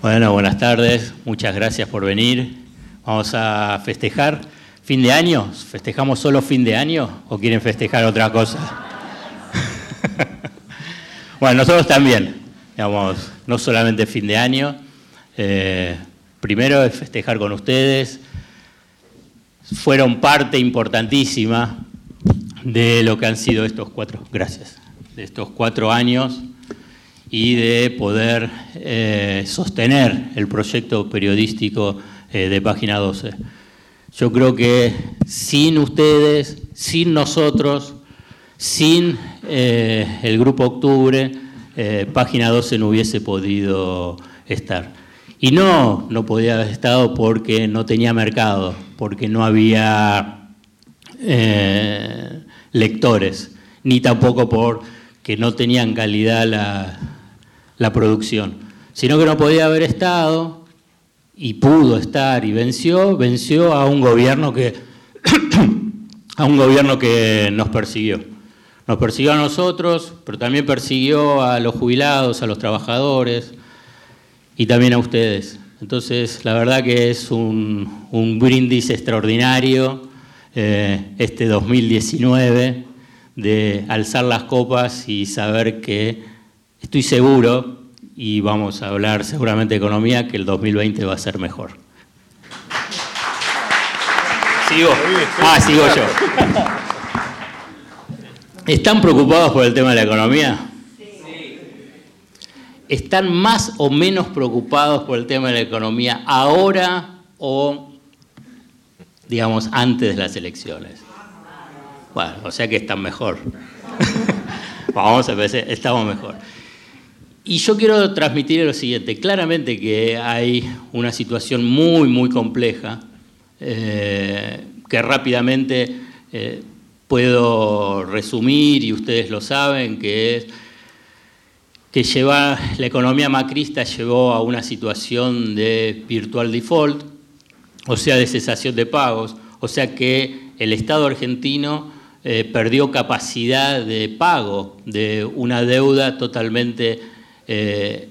Bueno, buenas tardes, muchas gracias por venir. Vamos a festejar fin de año. ¿Festejamos solo fin de año o quieren festejar otra cosa? bueno, nosotros también, digamos, no solamente fin de año. Eh, primero es festejar con ustedes. Fueron parte importantísima de lo que han sido estos cuatro, gracias, de estos cuatro años y de poder eh, sostener el proyecto periodístico eh, de Página 12. Yo creo que sin ustedes, sin nosotros, sin eh, el Grupo Octubre, Página 12 no hubiese podido estar. Y no, no podía haber estado porque no tenía mercado, porque no había lectores, ni tampoco porque no tenían calidad la, la producción, sino que no podía haber estado y pudo estar y venció, venció a un gobierno que a un gobierno que nos persiguió. Nos persiguió a nosotros, pero también persiguió a los jubilados, a los trabajadores y también a ustedes. Entonces, la verdad que es un, brindis extraordinario eh, este 2019 de alzar las copas y saber que Estoy seguro, y vamos a hablar seguramente de economía, que el 2020 va a ser mejor. Sigo. Ah, sigo yo. ¿Están preocupados por el tema de la economía? Sí. ¿Están más o menos preocupados por el tema de la economía ahora o, digamos, antes de las elecciones? Bueno, o sea que están mejor. Vamos a ver, estamos mejor. Y yo quiero transmitir lo siguiente, claramente que hay una situación muy, muy compleja, eh, que rápidamente eh, puedo resumir, y ustedes lo saben, que es que lleva, la economía macrista llevó a una situación de virtual default, o sea, de cesación de pagos, o sea que el Estado argentino eh, perdió capacidad de pago de una deuda totalmente eh,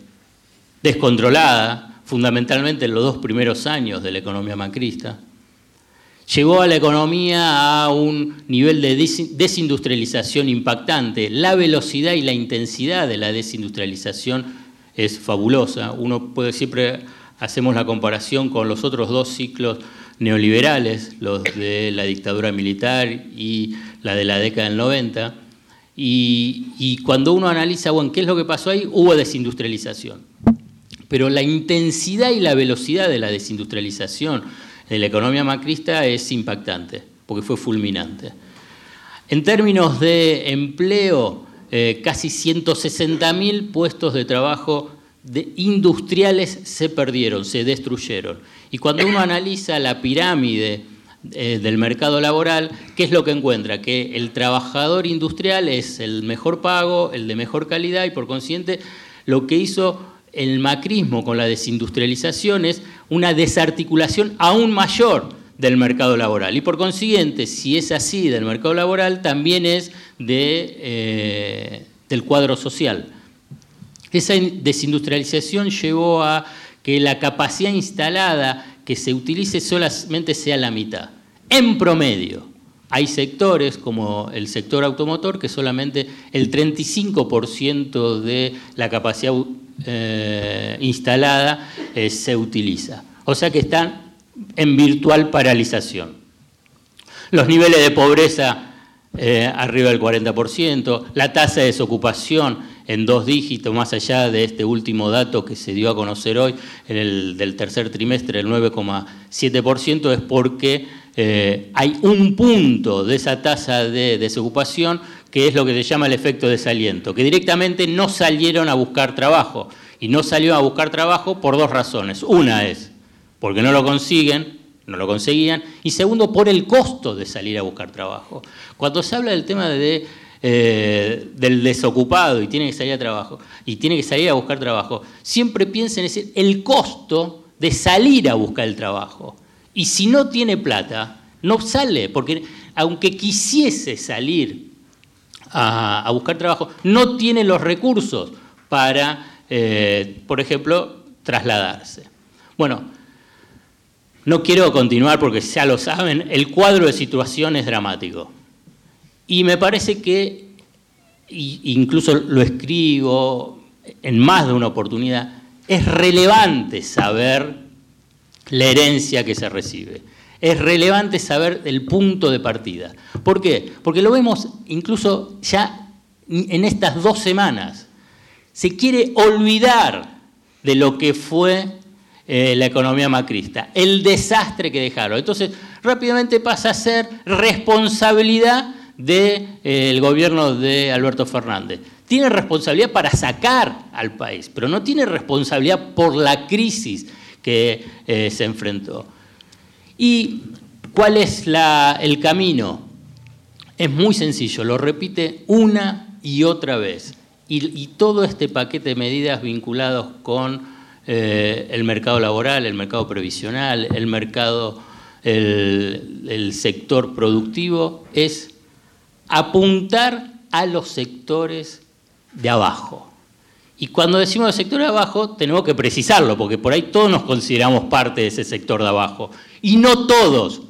descontrolada, fundamentalmente en los dos primeros años de la economía macrista, llevó a la economía a un nivel de desindustrialización impactante. La velocidad y la intensidad de la desindustrialización es fabulosa. Uno puede siempre hacemos la comparación con los otros dos ciclos neoliberales, los de la dictadura militar y la de la década del 90 y, cuando uno analiza, bueno, ¿qué es lo que pasó ahí? Hubo desindustrialización. Pero la intensidad y la velocidad de la desindustrialización de la economía macrista es impactante, porque fue fulminante. En términos de empleo, eh, casi 160.000 puestos de trabajo de industriales se perdieron, se destruyeron. Y cuando uno analiza la pirámide eh, del mercado laboral, ¿qué es lo que encuentra? Que el trabajador industrial es el mejor pago, el de mejor calidad y por consiguiente lo que hizo el macrismo con la desindustrialización es una desarticulación aún mayor del mercado laboral. Y por consiguiente, si es así del mercado laboral, también es de, eh, del cuadro social. Esa desindustrialización llevó a que la capacidad instalada que se utilice solamente sea la mitad. En promedio, hay sectores como el sector automotor que solamente el 35% de la capacidad eh, instalada eh, se utiliza. O sea que están en virtual paralización. Los niveles de pobreza eh, arriba del 40%, la tasa de desocupación en dos dígitos, más allá de este último dato que se dio a conocer hoy, en el del tercer trimestre, el 9,7%, es porque eh, hay un punto de esa tasa de desocupación que es lo que se llama el efecto desaliento, que directamente no salieron a buscar trabajo. Y no salieron a buscar trabajo por dos razones. Una es porque no lo consiguen, no lo conseguían, y segundo, por el costo de salir a buscar trabajo. Cuando se habla del tema de, eh, del desocupado y tiene que salir a trabajo, y tiene que salir a buscar trabajo, siempre piensen en el costo de salir a buscar el trabajo. Y si no tiene plata, no sale, porque aunque quisiese salir a, buscar trabajo, no tiene los recursos para, eh, por ejemplo, trasladarse. Bueno, no quiero continuar porque ya lo saben, el cuadro de situación es dramático. Y me parece que, incluso lo escribo en más de una oportunidad, es relevante saber la herencia que se recibe. Es relevante saber el punto de partida. ¿Por qué? Porque lo vemos incluso ya en estas dos semanas. Se quiere olvidar de lo que fue eh, la economía macrista, el desastre que dejaron. Entonces, rápidamente pasa a ser responsabilidad del eh, gobierno de Alberto Fernández. Tiene responsabilidad para sacar al país, pero no tiene responsabilidad por la crisis que eh, se enfrentó. ¿Y cuál es el camino? Es muy sencillo, lo repite una y otra vez. Y, todo este paquete de medidas vinculados con eh, el mercado laboral, el mercado previsional, el mercado, el sector productivo, es apuntar a los sectores de abajo. Y cuando decimos sector de abajo, tenemos que precisarlo, porque por ahí todos nos consideramos parte de ese sector de abajo. Y no todos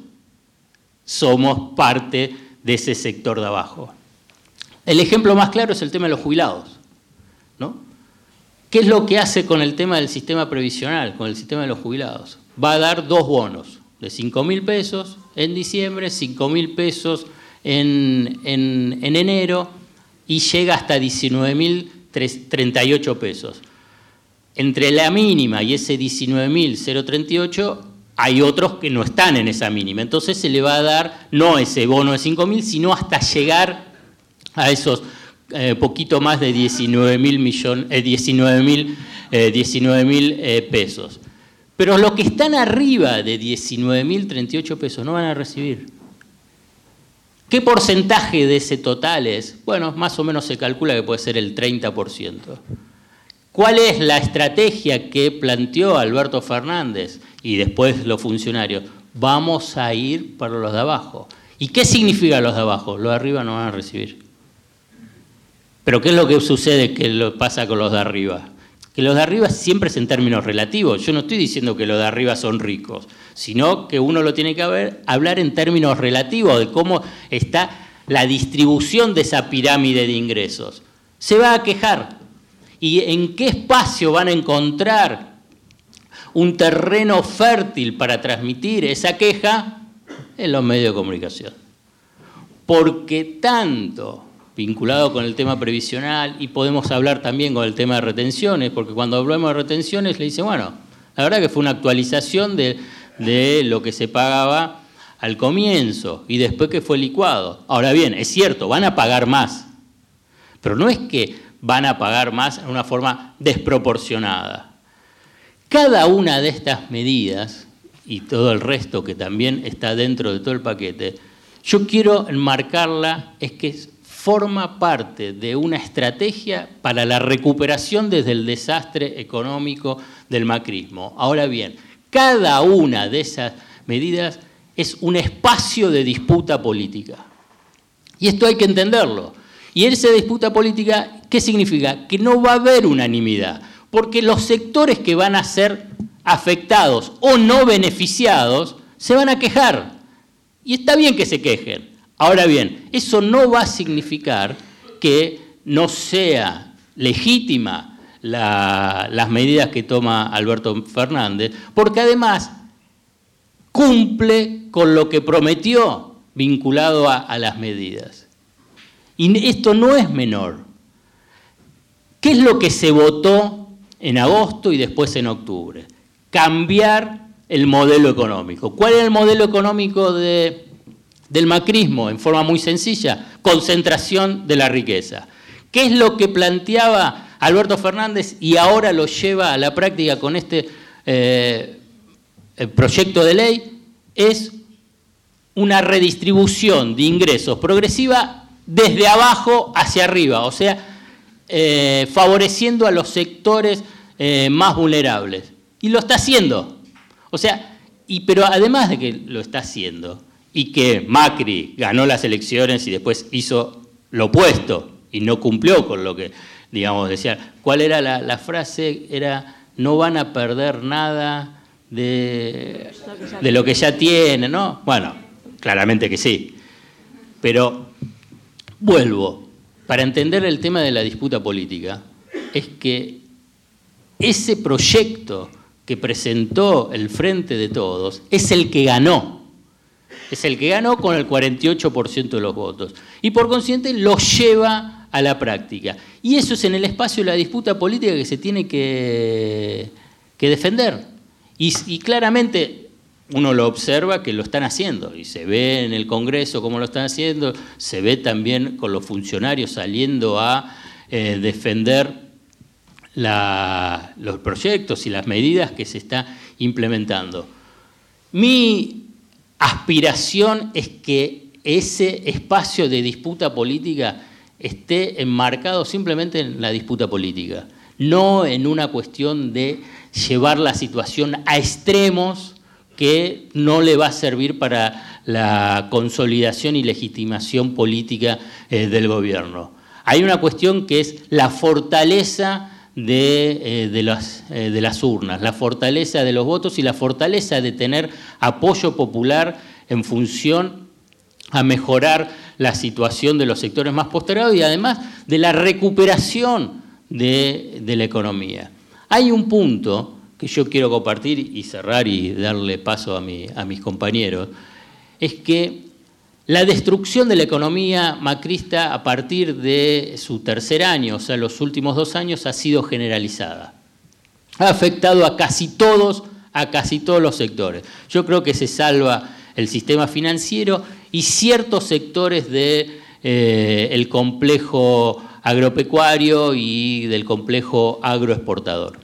somos parte de ese sector de abajo. El ejemplo más claro es el tema de los jubilados. ¿no? ¿Qué es lo que hace con el tema del sistema previsional, con el sistema de los jubilados? Va a dar dos bonos de 5 mil pesos en diciembre, 5 mil pesos en, en, en enero y llega hasta 19 mil 38 pesos. Entre la mínima y ese 19.038 hay otros que no están en esa mínima. Entonces se le va a dar no ese bono de 5.000, sino hasta llegar a esos eh, poquito más de 19.000 millones, eh, 19 eh, eh, pesos. Pero los que están arriba de 19.038 pesos no van a recibir. ¿Qué porcentaje de ese total es? Bueno, más o menos se calcula que puede ser el 30%. ¿Cuál es la estrategia que planteó Alberto Fernández y después los funcionarios? Vamos a ir para los de abajo. ¿Y qué significa los de abajo? Los de arriba no van a recibir. Pero ¿qué es lo que sucede que pasa con los de arriba? Que los de arriba siempre es en términos relativos. Yo no estoy diciendo que los de arriba son ricos, sino que uno lo tiene que hablar en términos relativos de cómo está la distribución de esa pirámide de ingresos. Se va a quejar. ¿Y en qué espacio van a encontrar un terreno fértil para transmitir esa queja? En los medios de comunicación. Porque tanto vinculado con el tema previsional y podemos hablar también con el tema de retenciones, porque cuando hablamos de retenciones le dicen, bueno, la verdad que fue una actualización de, de lo que se pagaba al comienzo y después que fue licuado. Ahora bien, es cierto, van a pagar más, pero no es que van a pagar más en una forma desproporcionada. Cada una de estas medidas y todo el resto que también está dentro de todo el paquete, yo quiero enmarcarla es que forma parte de una estrategia para la recuperación desde el desastre económico del macrismo. Ahora bien, cada una de esas medidas es un espacio de disputa política. Y esto hay que entenderlo. Y esa disputa política, ¿qué significa? Que no va a haber unanimidad, porque los sectores que van a ser afectados o no beneficiados se van a quejar. Y está bien que se quejen, Ahora bien, eso no va a significar que no sea legítima las medidas que toma Alberto Fernández, porque además cumple con lo que prometió vinculado a, las medidas. Y esto no es menor. ¿Qué es lo que se votó en agosto y después en octubre? Cambiar el modelo económico. ¿Cuál es el modelo económico de del macrismo, en forma muy sencilla, concentración de la riqueza. ¿Qué es lo que planteaba Alberto Fernández y ahora lo lleva a la práctica con este eh, proyecto de ley? Es una redistribución de ingresos progresiva desde abajo hacia arriba, o sea, eh, favoreciendo a los sectores eh, más vulnerables. Y lo está haciendo. O sea, y, pero además de que lo está haciendo, y que Macri ganó las elecciones y después hizo lo opuesto y no cumplió con lo que, digamos, decía. ¿Cuál era la, frase? Era no van a perder nada de, de lo que ya tienen, ¿no? Bueno, claramente que sí. Pero vuelvo, para entender el tema de la disputa política, es que ese proyecto que presentó el Frente de Todos es el que ganó. Es el que ganó con el 48% de los votos. Y por consiguiente lo lleva a la práctica. Y eso es en el espacio de la disputa política que se tiene que, defender. Y, claramente uno lo observa que lo están haciendo. Y se ve en el Congreso cómo lo están haciendo. Se ve también con los funcionarios saliendo a eh, defender los proyectos y las medidas que se están implementando. Mi aspiración es que ese espacio de disputa política esté enmarcado simplemente en la disputa política, no en una cuestión de llevar la situación a extremos que no le va a servir para la consolidación y legitimación política eh, del gobierno. Hay una cuestión que es la fortaleza de, eh, las, eh, de, las, urnas, la fortaleza de los votos y la fortaleza de tener apoyo popular en función a mejorar la situación de los sectores más postergados y además de la recuperación de, la economía. Hay un punto que yo quiero compartir y cerrar y darle paso a, a mis compañeros, es que la destrucción de la economía macrista a partir de su tercer año, o sea, los últimos dos años, ha sido generalizada. Ha afectado a casi todos, a casi todos los sectores. Yo creo que se salva el sistema financiero y ciertos sectores del de, eh, complejo agropecuario y del complejo agroexportador.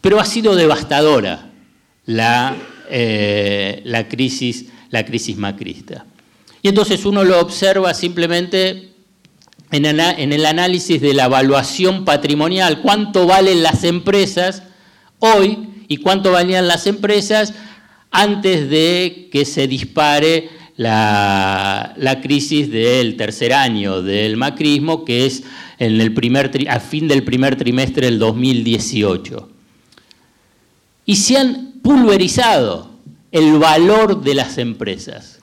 Pero ha sido devastadora la, eh, la crisis la crisis macrista. Y entonces uno lo observa simplemente en, el análisis de la evaluación patrimonial, cuánto valen las empresas hoy y cuánto valían las empresas antes de que se dispare la, crisis del tercer año del macrismo, que es en el primer a fin del primer trimestre del 2018. Y se han pulverizado el valor de las empresas.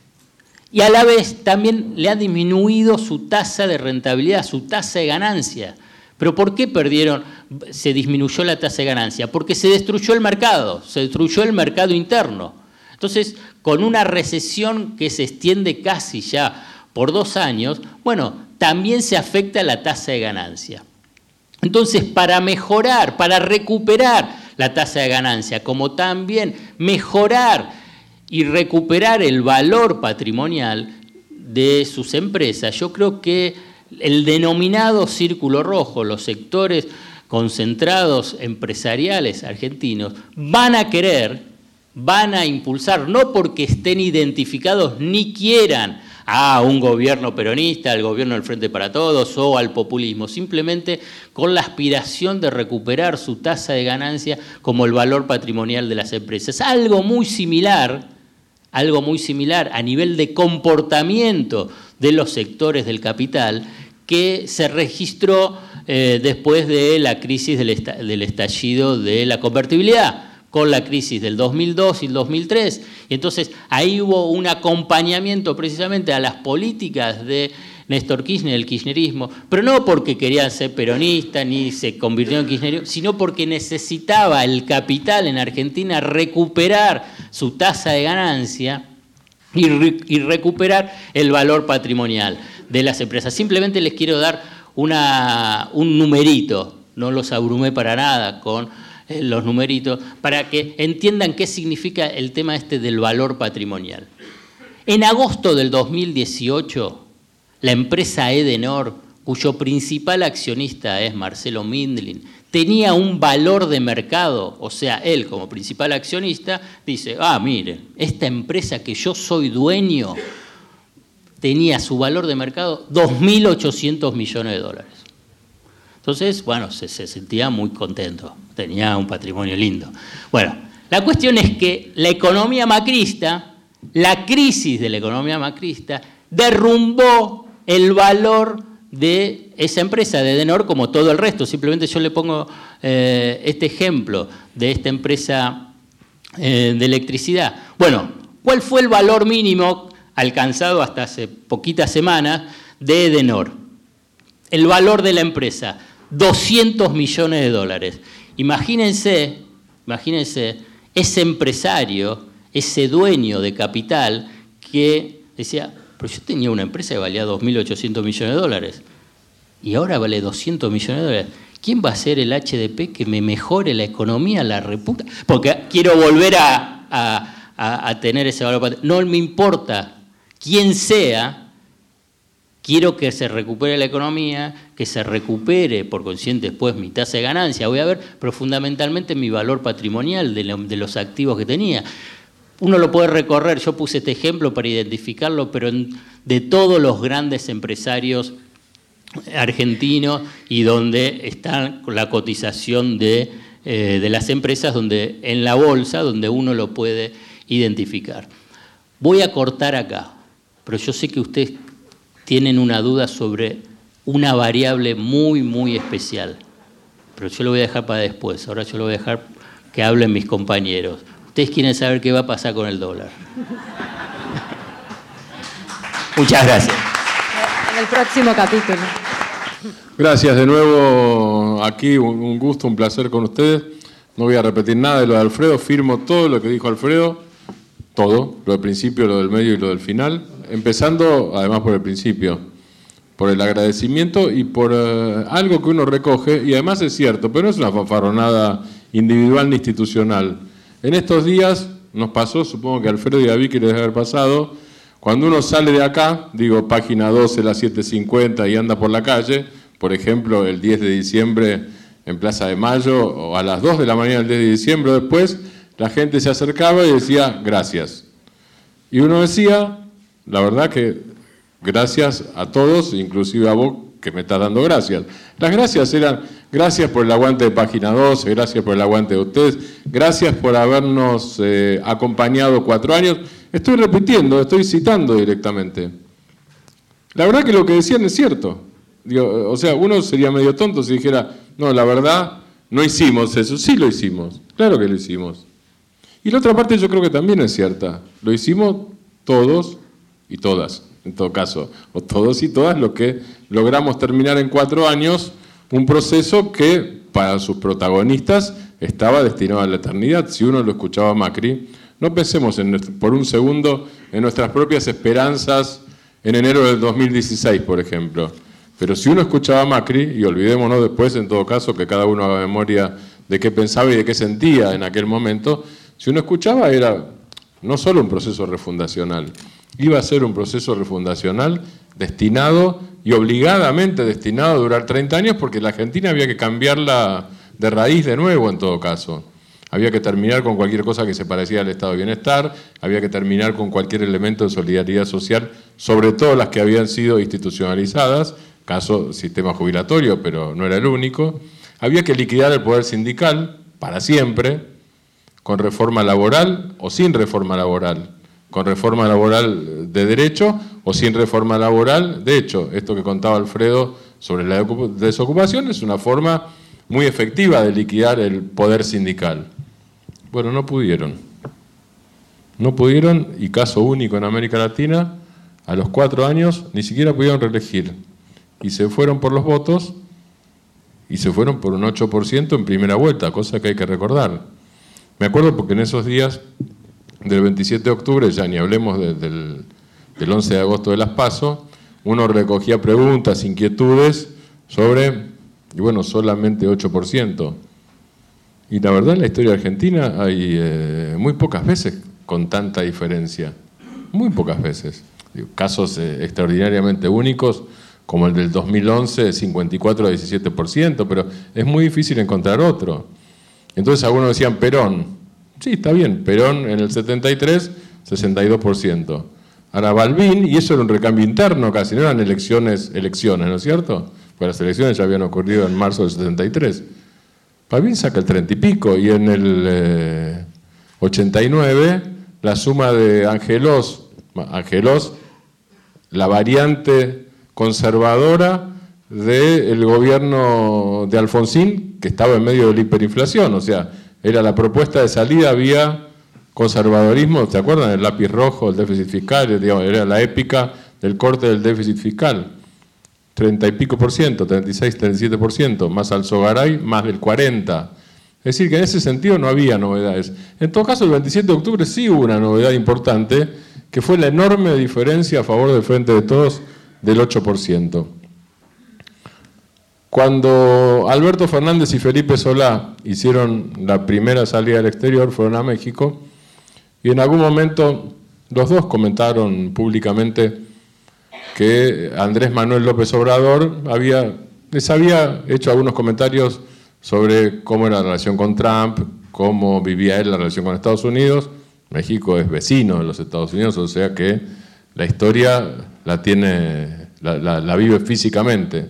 Y a la vez también le ha disminuido su tasa de rentabilidad, su tasa de ganancia. ¿Pero por qué perdieron, se disminuyó la tasa de ganancia? Porque se destruyó el mercado, se destruyó el mercado interno. Entonces, con una recesión que se extiende casi ya por dos años, bueno, también se afecta la tasa de ganancia. Entonces, para mejorar, para recuperar la tasa de ganancia, como también mejorar y recuperar el valor patrimonial de sus empresas, yo creo que el denominado círculo rojo, los sectores concentrados empresariales argentinos, van a querer, van a impulsar, no porque estén identificados ni quieran a un gobierno peronista, al gobierno del Frente para Todos o al populismo, simplemente con la aspiración de recuperar su tasa de ganancia como el valor patrimonial de las empresas. Algo muy similar algo muy similar a nivel de comportamiento de los sectores del capital que se registró eh, después de la crisis del, estallido de la convertibilidad con la crisis del 2002 y el 2003. Y entonces ahí hubo un acompañamiento precisamente a las políticas de Néstor Kirchner, el kirchnerismo, pero no porque querían ser peronistas ni se convirtió en kirchnerismo, sino porque necesitaba el capital en Argentina recuperar su tasa de ganancia y, recuperar el valor patrimonial de las empresas. Simplemente les quiero dar un numerito, no los abrumé para nada con los numeritos, para que entiendan qué significa el tema este del valor patrimonial. En agosto del 2018, la empresa Edenor, cuyo principal accionista es Marcelo Mindlin, tenía un valor de mercado, o sea, él como principal accionista dice, ah, miren, esta empresa que yo soy dueño tenía su valor de mercado 2.800 millones de dólares. Entonces, bueno, se, se, sentía muy contento, tenía un patrimonio lindo. Bueno, la cuestión es que la economía macrista, la crisis de la economía macrista, derrumbó el valor de esa empresa de Denor como todo el resto. Simplemente yo le pongo eh, este ejemplo de esta empresa eh, de electricidad. Bueno, ¿cuál fue el valor mínimo alcanzado hasta hace poquitas semanas de Edenor? El valor de la empresa, 200 millones de dólares. Imagínense, imagínense ese empresario, ese dueño de capital que decía, pero yo tenía una empresa que valía 2.800 millones de dólares y ahora vale 200 millones de dólares. ¿Quién va a ser el HDP que me mejore la economía, la reputa? Porque quiero volver a, tener ese valor. No me importa quién sea, quiero que se recupere la economía, que se recupere por consciente después mi tasa de ganancia, voy a ver, pero fundamentalmente mi valor patrimonial de, los activos que tenía. Uno lo puede recorrer, yo puse este ejemplo para identificarlo, pero de todos los grandes empresarios argentinos y donde está la cotización de, eh, de las empresas, donde en la bolsa, donde uno lo puede identificar. Voy a cortar acá, pero yo sé que ustedes tienen una duda sobre una variable muy, muy especial. Pero yo lo voy a dejar para después. Ahora yo lo voy a dejar que hablen mis compañeros. Ustedes quieren saber qué va a pasar con el dólar. Muchas gracias. En el próximo capítulo. Gracias de nuevo aquí, un gusto, un placer con ustedes. No voy a repetir nada de lo de Alfredo, firmo todo lo que dijo Alfredo, todo, lo del principio, lo del medio y lo del final empezando además por el principio, por el agradecimiento y por eh, algo que uno recoge, y además es cierto, pero no es una fanfarronada individual ni institucional. En estos días nos pasó, supongo que Alfredo y a Vicky les debe haber pasado, cuando uno sale de acá, digo página 12, las 7.50 y anda por la calle, por ejemplo, el 10 de diciembre en Plaza de Mayo, o a las 2 de la mañana del 10 de diciembre después, la gente se acercaba y decía gracias. Y uno decía, la verdad que gracias a todos, inclusive a vos que me estás dando gracias. Las gracias eran gracias por el aguante de Página 12, gracias por el aguante de ustedes, gracias por habernos eh, acompañado cuatro años. Estoy repitiendo, estoy citando directamente. La verdad que lo que decían es cierto. o sea, uno sería medio tonto si dijera, no, la verdad, no hicimos eso. Sí lo hicimos, claro que lo hicimos. Y la otra parte yo creo que también es cierta. Lo hicimos todos y todas, en todo caso, o todos y todas los que logramos terminar en cuatro años un proceso que para sus protagonistas estaba destinado a la eternidad. Si uno lo escuchaba Macri, no pensemos por un segundo en nuestras propias esperanzas en enero del 2016, por ejemplo. Pero si uno escuchaba a Macri, y olvidémonos después, en todo caso, que cada uno haga memoria de qué pensaba y de qué sentía en aquel momento, si uno escuchaba era no solo un proceso refundacional, iba a ser un proceso refundacional destinado y obligadamente destinado a durar 30 años porque la Argentina había que cambiarla de raíz de nuevo en todo caso. Había que terminar con cualquier cosa que se parecía al estado de bienestar, había que terminar con cualquier elemento de solidaridad social, sobre todo las que habían sido institucionalizadas, caso sistema jubilatorio, pero no era el único. Había que liquidar el poder sindical para siempre, con reforma laboral o sin reforma laboral con reforma laboral de derecho o sin reforma laboral de hecho. Esto que contaba Alfredo sobre la desocupación es una forma muy efectiva de liquidar el poder sindical. Bueno, no pudieron. No pudieron, y caso único en América Latina, a los cuatro años ni siquiera pudieron reelegir. Y se fueron por los votos y se fueron por un 8% en primera vuelta, cosa que hay que recordar. Me acuerdo porque en esos días del 27 de octubre, ya ni hablemos del, 11 de agosto de las PASO, uno recogía preguntas, inquietudes sobre, y bueno, solamente 8%. Y la verdad en la historia argentina hay eh, muy pocas veces con tanta diferencia, muy pocas veces. Casos eh, extraordinariamente únicos, como el del 2011, 54 a 17%, pero es muy difícil encontrar otro. Entonces algunos decían Perón, Sí, está bien. Perón en el 73, 62%. Ahora Balbín, y eso era un recambio interno casi, no eran elecciones, elecciones, ¿no es cierto? Pues las elecciones ya habían ocurrido en marzo del 73. Balbín saca el 30 y pico, y en el 89 eh, la suma de Angelos, Angelos, la variante conservadora, del gobierno de Alfonsín, que estaba en medio de la hiperinflación, o sea, era la propuesta de salida vía conservadorismo, ¿se acuerdan? El lápiz rojo, el déficit fiscal, era la épica del corte del déficit fiscal. 30 y pico por ciento, 36, 37 por ciento, más al Sogaray, más del 40. Es decir, que en ese sentido no había novedades. En todo caso, el 27 de octubre sí hubo una novedad importante, que fue la enorme diferencia a favor del Frente de Todos del 8%. Cuando Alberto Fernández y Felipe Solá hicieron la primera salida al exterior, fueron a México, y en algún momento los dos comentaron públicamente que Andrés Manuel López Obrador les había hecho algunos comentarios sobre cómo era la relación con Trump, cómo vivía él la relación con Estados Unidos. México es vecino de los Estados Unidos, o sea que la historia la tiene, la, vive físicamente.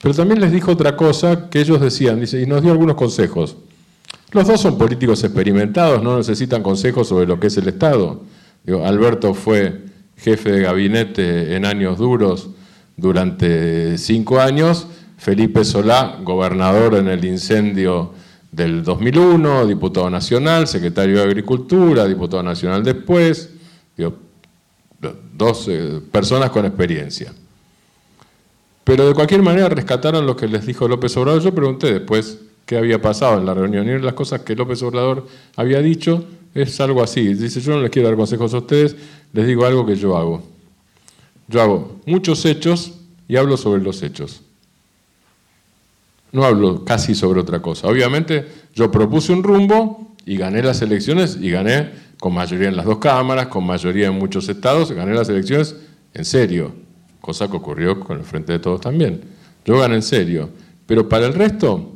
Pero también les dijo otra cosa que ellos decían, dice, y nos dio algunos consejos. Los dos son políticos experimentados, no necesitan consejos sobre lo que es el Estado. Alberto fue jefe de gabinete en años duros durante cinco años, Felipe Solá, gobernador en el incendio del 2001, diputado nacional, secretario de Agricultura, diputado nacional después, dos eh, personas con experiencia. Pero de cualquier manera rescataron lo que les dijo López Obrador. Yo pregunté después qué había pasado en la reunión. Y las cosas que López Obrador había dicho es algo así. Dice, yo no les quiero dar consejos a ustedes, les digo algo que yo hago. Yo hago muchos hechos y hablo sobre los hechos. No hablo casi sobre otra cosa. Obviamente yo propuse un rumbo y gané las elecciones y gané con mayoría en las dos cámaras, con mayoría en muchos estados, gané las elecciones en serio, cosa que ocurrió con el Frente de Todos también. Yo gané en serio. Pero para el resto,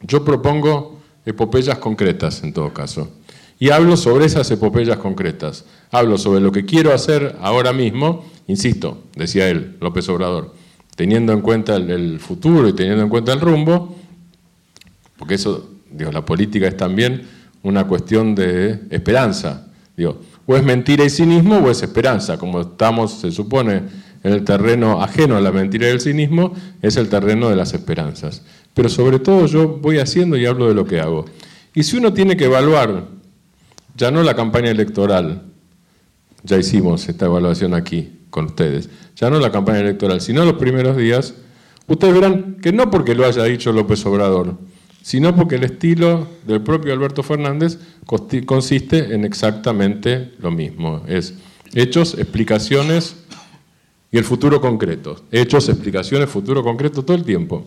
yo propongo epopeyas concretas en todo caso. Y hablo sobre esas epopeyas concretas. Hablo sobre lo que quiero hacer ahora mismo, insisto, decía él, López Obrador, teniendo en cuenta el, futuro y teniendo en cuenta el rumbo, porque eso, digo, la política es también una cuestión de esperanza. Digo, o es mentira y cinismo o es esperanza. Como estamos, se supone, en el terreno ajeno a la mentira y el cinismo, es el terreno de las esperanzas. Pero sobre todo yo voy haciendo y hablo de lo que hago. Y si uno tiene que evaluar ya no la campaña electoral, ya hicimos esta evaluación aquí con ustedes, ya no la campaña electoral, sino los primeros días, ustedes verán que no porque lo haya dicho López Obrador, sino porque el estilo del propio Alberto Fernández consiste en exactamente lo mismo, es hechos, explicaciones y el futuro concreto, hechos, explicaciones, futuro concreto todo el tiempo.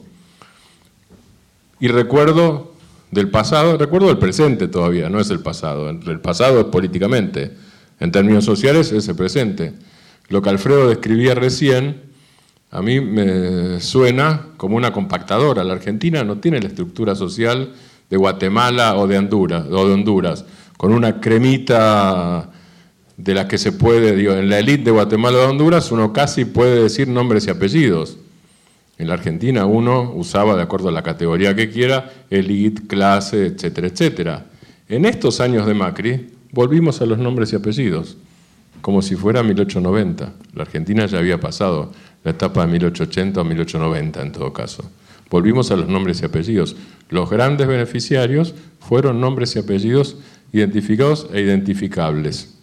Y recuerdo del pasado, recuerdo del presente todavía, no es el pasado. El pasado es políticamente, en términos sociales es el presente. Lo que Alfredo describía recién, a mí me suena como una compactadora. La Argentina no tiene la estructura social de Guatemala o de Honduras, o de Honduras con una cremita de la que se puede, digo, en la élite de Guatemala o de Honduras uno casi puede decir nombres y apellidos. En la Argentina uno usaba, de acuerdo a la categoría que quiera, elite, clase, etcétera, etcétera. En estos años de Macri volvimos a los nombres y apellidos, como si fuera 1890. La Argentina ya había pasado la etapa de 1880 o 1890 en todo caso. Volvimos a los nombres y apellidos. Los grandes beneficiarios fueron nombres y apellidos identificados e identificables.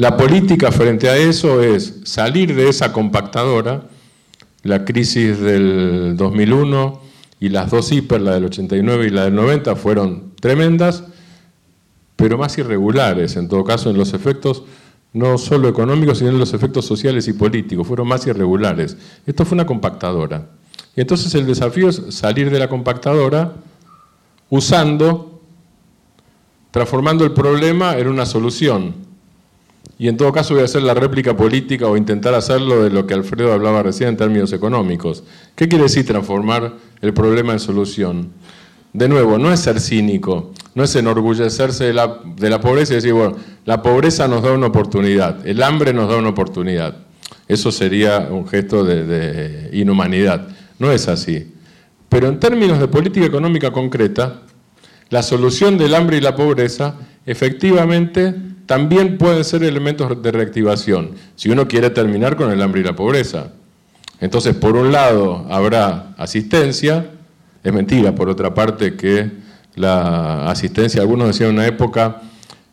La política frente a eso es salir de esa compactadora, la crisis del 2001 y las dos hiper, la del 89 y la del 90, fueron tremendas, pero más irregulares, en todo caso, en los efectos no solo económicos, sino en los efectos sociales y políticos, fueron más irregulares. Esto fue una compactadora. Y entonces el desafío es salir de la compactadora usando, transformando el problema en una solución y en todo caso voy a hacer la réplica política o intentar hacerlo de lo que Alfredo hablaba recién en términos económicos. ¿Qué quiere decir transformar el problema en solución? De nuevo, no es ser cínico, no es enorgullecerse de la, de la pobreza y decir, bueno, la pobreza nos da una oportunidad, el hambre nos da una oportunidad. Eso sería un gesto de, de inhumanidad. No es así. Pero en términos de política económica concreta, la solución del hambre y la pobreza efectivamente también pueden ser elementos de reactivación, si uno quiere terminar con el hambre y la pobreza. Entonces, por un lado, habrá asistencia, es mentira, por otra parte, que la asistencia, algunos decían en una época,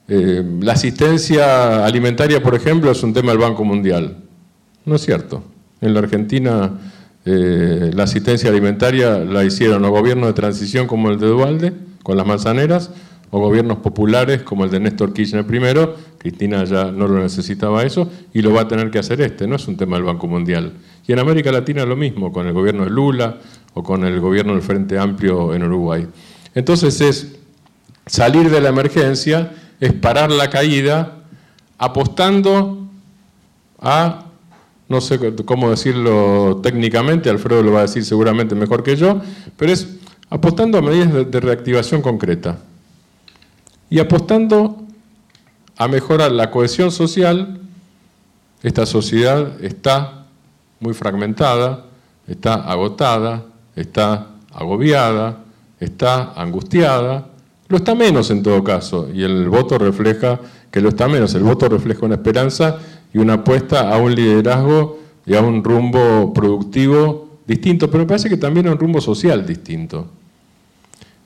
eh, la asistencia alimentaria, por ejemplo, es un tema del Banco Mundial. No es cierto. En la Argentina eh, la asistencia alimentaria la hicieron o gobiernos de transición como el de Dualde, con las manzaneras, o gobiernos populares como el de Néstor Kirchner primero, Cristina ya no lo necesitaba eso, y lo va a tener que hacer este, no es un tema del Banco Mundial. Y en América Latina lo mismo, con el gobierno de Lula o con el gobierno del Frente Amplio en Uruguay. Entonces es salir de la emergencia, es parar la caída, apostando a no sé cómo decirlo técnicamente, Alfredo lo va a decir seguramente mejor que yo, pero es apostando a medidas de, reactivación concreta y apostando a mejorar la cohesión social. Esta sociedad está muy fragmentada, está agotada, está agobiada, está angustiada, lo está menos en todo caso, y el voto refleja que lo está menos, el voto refleja una esperanza y una apuesta a un liderazgo y a un rumbo productivo distinto, pero me parece que también a un rumbo social distinto.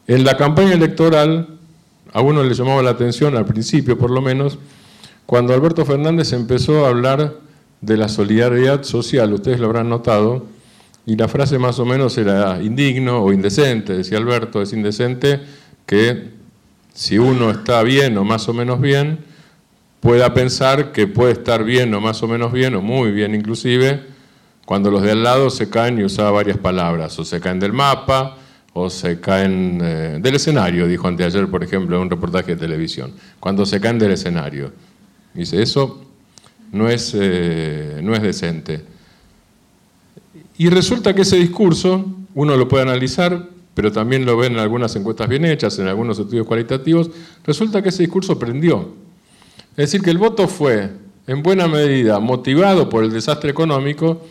En la campaña electoral, a uno le llamaba la atención, al principio por lo menos, cuando Alberto Fernández empezó a hablar de la solidaridad social, ustedes lo habrán notado, y la frase más o menos era indigno o indecente, decía Alberto, es indecente que si uno está bien o más o menos bien, pueda pensar que puede estar bien o más o menos bien, o muy bien inclusive, cuando los de al lado se caen y usaba varias palabras, o se caen del mapa, o se caen eh, del escenario, dijo anteayer, por ejemplo, en un reportaje de televisión, cuando se caen del escenario. Dice, eso no es, eh, no es decente. Y resulta que ese discurso, uno lo puede analizar, pero también lo ven en algunas encuestas bien hechas, en algunos estudios cualitativos, resulta que ese discurso prendió. Es decir, que el voto fue en buena medida motivado por el desastre económico,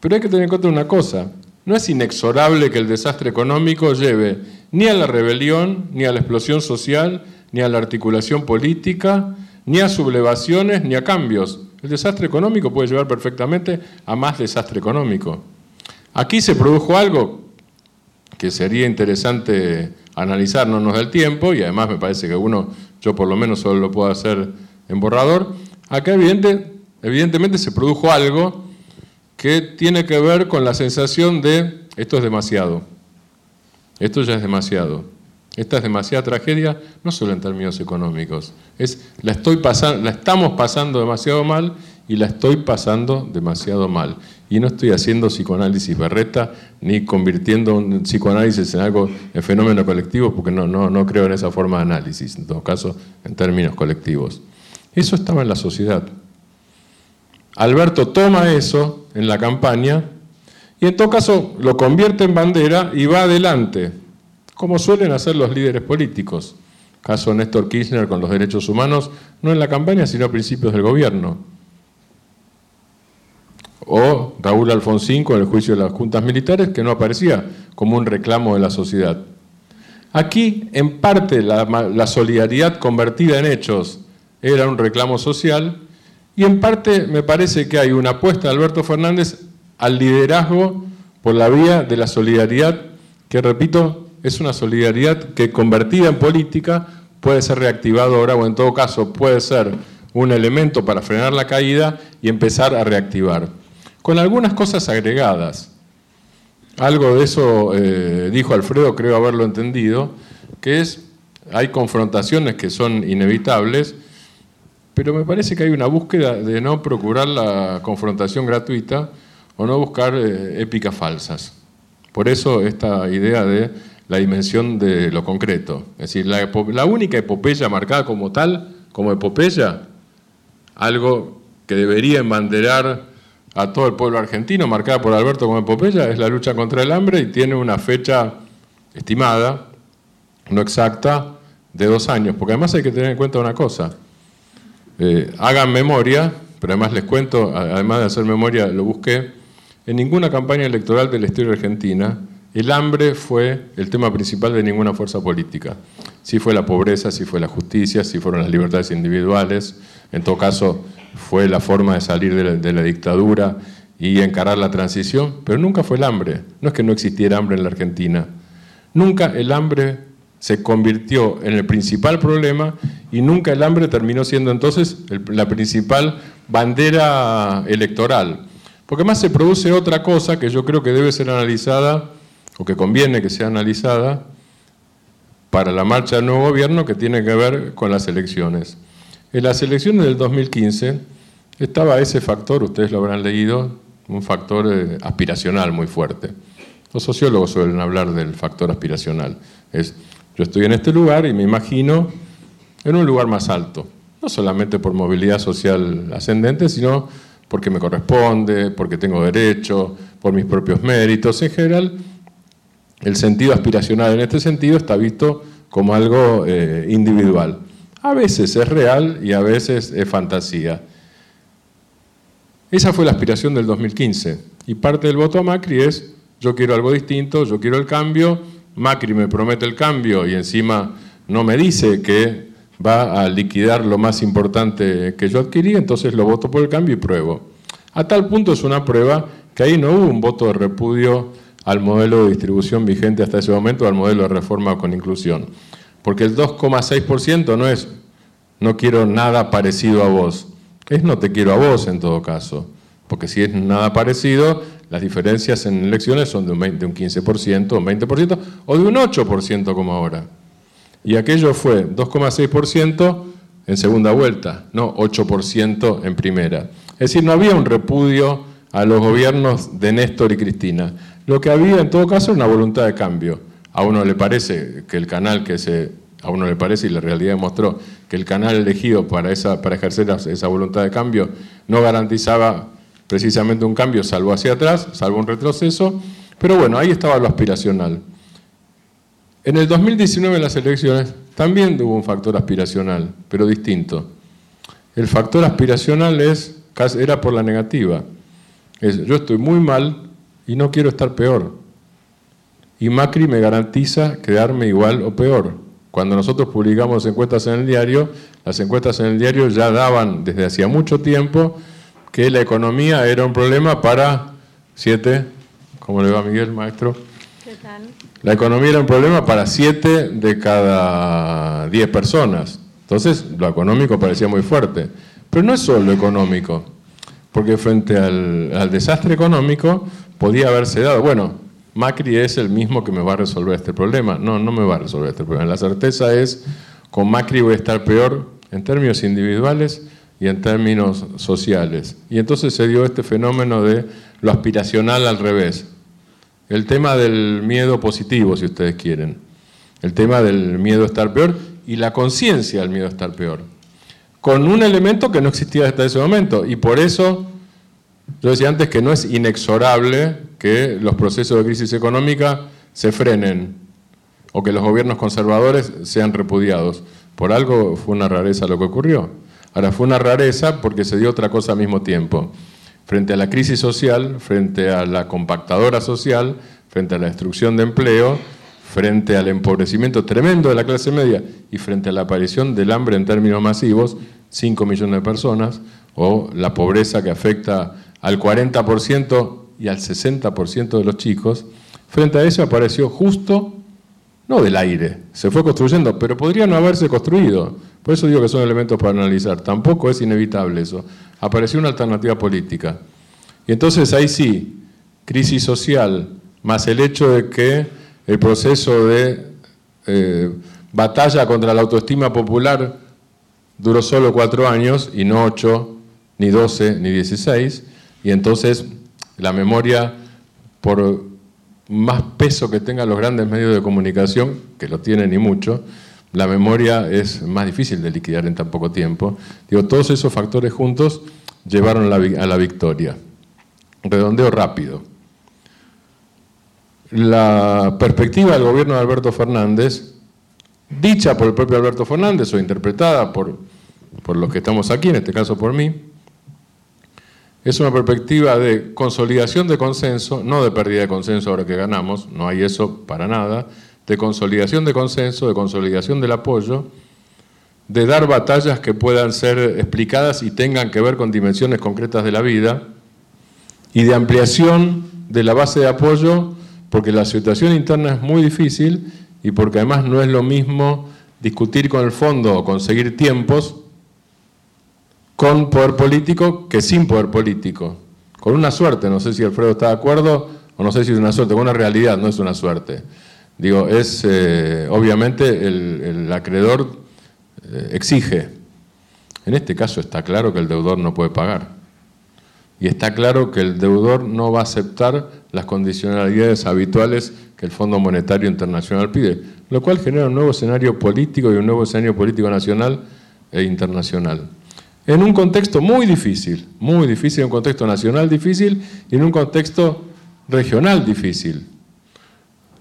pero hay que tener en cuenta una cosa, no es inexorable que el desastre económico lleve ni a la rebelión, ni a la explosión social, ni a la articulación política, ni a sublevaciones, ni a cambios. El desastre económico puede llevar perfectamente a más desastre económico. Aquí se produjo algo que sería interesante analizar, no nos da el tiempo, y además me parece que uno, yo por lo menos solo lo puedo hacer en borrador, acá evidentemente se produjo algo que tiene que ver con la sensación de esto es demasiado, esto ya es demasiado, esta es demasiada tragedia, no solo en términos económicos, es la, estoy pasando, la estamos pasando demasiado mal y la estoy pasando demasiado mal. Y no estoy haciendo psicoanálisis berreta ni convirtiendo un psicoanálisis en algo, en fenómeno colectivo, porque no, no, no creo en esa forma de análisis, en todo caso, en términos colectivos. Eso estaba en la sociedad. Alberto toma eso en la campaña y en todo caso lo convierte en bandera y va adelante, como suelen hacer los líderes políticos. Caso Néstor Kirchner con los derechos humanos, no en la campaña, sino a principios del gobierno. O Raúl Alfonsín con el juicio de las juntas militares, que no aparecía como un reclamo de la sociedad. Aquí, en parte, la, la solidaridad convertida en hechos era un reclamo social, y en parte me parece que hay una apuesta de Alberto Fernández al liderazgo por la vía de la solidaridad, que repito, es una solidaridad que convertida en política puede ser reactivado ahora o en todo caso puede ser un elemento para frenar la caída y empezar a reactivar. Con algunas cosas agregadas. Algo de eso eh, dijo Alfredo, creo haberlo entendido, que es, hay confrontaciones que son inevitables, pero me parece que hay una búsqueda de no procurar la confrontación gratuita o no buscar eh, épicas falsas. Por eso esta idea de la dimensión de lo concreto. Es decir, la, la única epopeya marcada como tal, como epopeya, algo que debería embanderar a todo el pueblo argentino, marcada por Alberto como epopeya, es la lucha contra el hambre y tiene una fecha estimada, no exacta, de dos años. Porque además hay que tener en cuenta una cosa. Eh, hagan memoria, pero además les cuento, además de hacer memoria, lo busqué, en ninguna campaña electoral de la historia argentina, el hambre fue el tema principal de ninguna fuerza política. Sí fue la pobreza, sí fue la justicia, sí fueron las libertades individuales, en todo caso fue la forma de salir de la, dictadura y encarar la transición, pero nunca fue el hambre. No es que no existiera hambre en la Argentina. Nunca el hambre se convirtió en el principal problema y nunca el hambre terminó siendo entonces la principal bandera electoral. Porque más se produce otra cosa que yo creo que debe ser analizada, o que conviene que sea analizada, para la marcha del nuevo gobierno que tiene que ver con las elecciones. En las elecciones del 2015 estaba ese factor, ustedes lo habrán leído, un factor eh, aspiracional muy fuerte. Los sociólogos suelen hablar del factor aspiracional. Es, yo estoy en este lugar y me imagino en un lugar más alto, no solamente por movilidad social ascendente, sino porque me corresponde, porque tengo derecho, por mis propios méritos. En general, el sentido aspiracional en este sentido está visto como algo eh, individual. A veces es real y a veces es fantasía. Esa fue la aspiración del 2015. Y parte del voto a Macri es, yo quiero algo distinto, yo quiero el cambio, Macri me promete el cambio y encima no me dice que va a liquidar lo más importante que yo adquirí, entonces lo voto por el cambio y pruebo. A tal punto es una prueba que ahí no hubo un voto de repudio al modelo de distribución vigente hasta ese momento, al modelo de reforma con inclusión. Porque el 2,6% no es no quiero nada parecido a vos es no te quiero a vos en todo caso, porque si es nada parecido, las diferencias en elecciones son de un, 20, un 15%, un 20% o de un 8% como ahora. Y aquello fue 2,6% en segunda vuelta, no 8% en primera. Es decir, no había un repudio a los gobiernos de Néstor y Cristina. Lo que había en todo caso era una voluntad de cambio. A uno le parece que el canal que se a uno le parece y la realidad demostró que el canal elegido para, esa, para ejercer esa voluntad de cambio no garantizaba precisamente un cambio, salvo hacia atrás, salvo un retroceso, pero bueno, ahí estaba lo aspiracional. En el 2019 en las elecciones también hubo un factor aspiracional, pero distinto. El factor aspiracional es, era por la negativa. Yo estoy muy mal y no quiero estar peor. Y Macri me garantiza quedarme igual o peor. Cuando nosotros publicamos encuestas en el diario, las encuestas en el diario ya daban desde hacía mucho tiempo que la economía era un problema para siete, ¿cómo le va Miguel, maestro? ¿Qué tal? La economía era un problema para siete de cada diez personas. Entonces, lo económico parecía muy fuerte. Pero no es solo lo económico, porque frente al, al desastre económico podía haberse dado, bueno, Macri es el mismo que me va a resolver este problema. No, no me va a resolver este problema. La certeza es, con Macri voy a estar peor en términos individuales y en términos sociales. Y entonces se dio este fenómeno de lo aspiracional al revés. El tema del miedo positivo, si ustedes quieren. El tema del miedo a estar peor y la conciencia del miedo a estar peor. Con un elemento que no existía hasta ese momento. Y por eso, yo decía antes que no es inexorable que los procesos de crisis económica se frenen o que los gobiernos conservadores sean repudiados. Por algo fue una rareza lo que ocurrió. Ahora fue una rareza porque se dio otra cosa al mismo tiempo. Frente a la crisis social, frente a la compactadora social, frente a la destrucción de empleo, frente al empobrecimiento tremendo de la clase media y frente a la aparición del hambre en términos masivos, 5 millones de personas, o la pobreza que afecta al 40% y al 60% de los chicos, frente a eso apareció justo, no del aire, se fue construyendo, pero podría no haberse construido. Por eso digo que son elementos para analizar. Tampoco es inevitable eso. Apareció una alternativa política. Y entonces ahí sí, crisis social, más el hecho de que el proceso de eh, batalla contra la autoestima popular duró solo cuatro años y no ocho, ni doce, ni dieciséis, y entonces la memoria, por más peso que tengan los grandes medios de comunicación, que lo tienen y mucho, la memoria es más difícil de liquidar en tan poco tiempo. Digo, todos esos factores juntos llevaron a la victoria. Redondeo rápido. La perspectiva del gobierno de Alberto Fernández, dicha por el propio Alberto Fernández o interpretada por, por los que estamos aquí, en este caso por mí, es una perspectiva de consolidación de consenso, no de pérdida de consenso ahora que ganamos, no hay eso para nada, de consolidación de consenso, de consolidación del apoyo, de dar batallas que puedan ser explicadas y tengan que ver con dimensiones concretas de la vida, y de ampliación de la base de apoyo, porque la situación interna es muy difícil y porque además no es lo mismo discutir con el fondo o conseguir tiempos con poder político que sin poder político. Con una suerte, no sé si Alfredo está de acuerdo o no sé si es una suerte, con una realidad, no es una suerte. Digo, es eh, obviamente el, acreedor eh, exige. En este caso está claro que el deudor no puede pagar. Y está claro que el deudor no va a aceptar las condicionalidades habituales que el Fondo Monetario Internacional pide, lo cual genera un nuevo escenario político y un nuevo escenario político nacional e internacional. En un contexto muy difícil, muy difícil, en un contexto nacional difícil y en un contexto regional difícil,